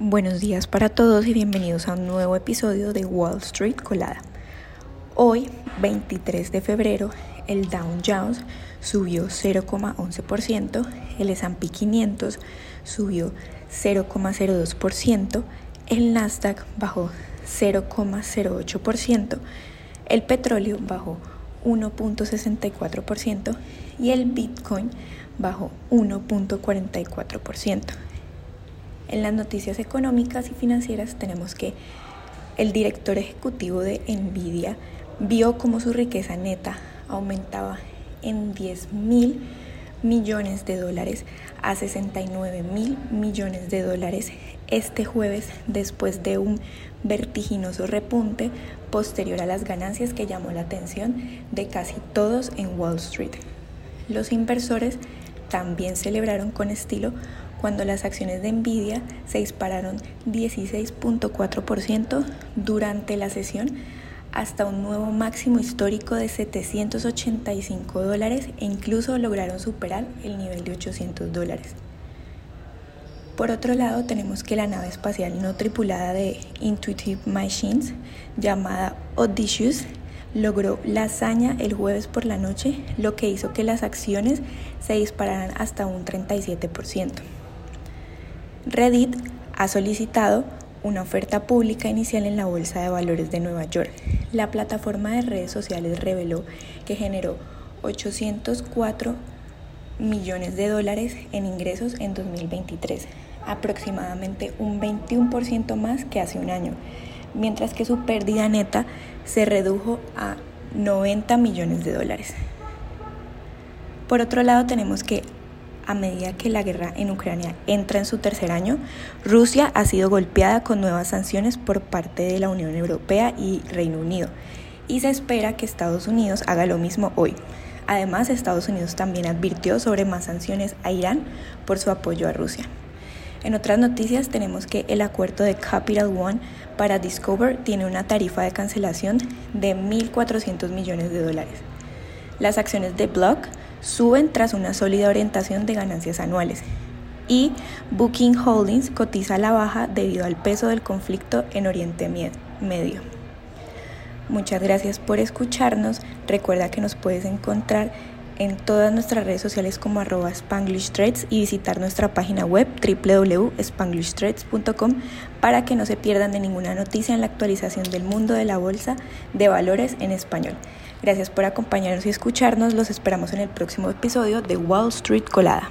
Buenos días para todos y bienvenidos a un nuevo episodio de Wall Street Colada. Hoy, 23 de febrero, el Dow Jones subió 0,11%, el S&P 500 subió 0,02%, el Nasdaq bajó 0,08%, el petróleo bajó 1.64% y el Bitcoin bajó 1.44%. En las noticias económicas y financieras tenemos que el director ejecutivo de Nvidia vio como su riqueza neta aumentaba en 10 mil millones de dólares a 69 mil millones de dólares este jueves después de un vertiginoso repunte posterior a las ganancias que llamó la atención de casi todos en Wall Street. Los inversores también celebraron con estilo cuando las acciones de Nvidia se dispararon 16.4% durante la sesión hasta un nuevo máximo histórico de 785 dólares e incluso lograron superar el nivel de 800 dólares. Por otro lado, tenemos que la nave espacial no tripulada de Intuitive Machines, llamada Odysseus, logró la hazaña el jueves por la noche, lo que hizo que las acciones se dispararan hasta un 37%. Reddit ha solicitado una oferta pública inicial en la Bolsa de Valores de Nueva York. La plataforma de redes sociales reveló que generó 804 millones de dólares en ingresos en 2023, aproximadamente un 21% más que hace un año, mientras que su pérdida neta se redujo a 90 millones de dólares. Por otro lado, tenemos que a medida que la guerra en Ucrania entra en su tercer año, Rusia ha sido golpeada con nuevas sanciones por parte de la Unión Europea y Reino Unido, y se espera que Estados Unidos haga lo mismo hoy. Además, Estados Unidos también advirtió sobre más sanciones a Irán por su apoyo a Rusia. En otras noticias tenemos que el acuerdo de Capital One para Discover tiene una tarifa de cancelación de 1.400 millones de dólares. Las acciones de Block suben tras una sólida orientación de ganancias anuales. Y Booking Holdings cotiza a la baja debido al peso del conflicto en Oriente Medio. Muchas gracias por escucharnos. Recuerda que nos puedes encontrar en todas nuestras redes sociales como arroba Spanglish y visitar nuestra página web www.spanglishtrades.com para que no se pierdan de ninguna noticia en la actualización del mundo de la bolsa de valores en español. Gracias por acompañarnos y escucharnos. Los esperamos en el próximo episodio de Wall Street Colada.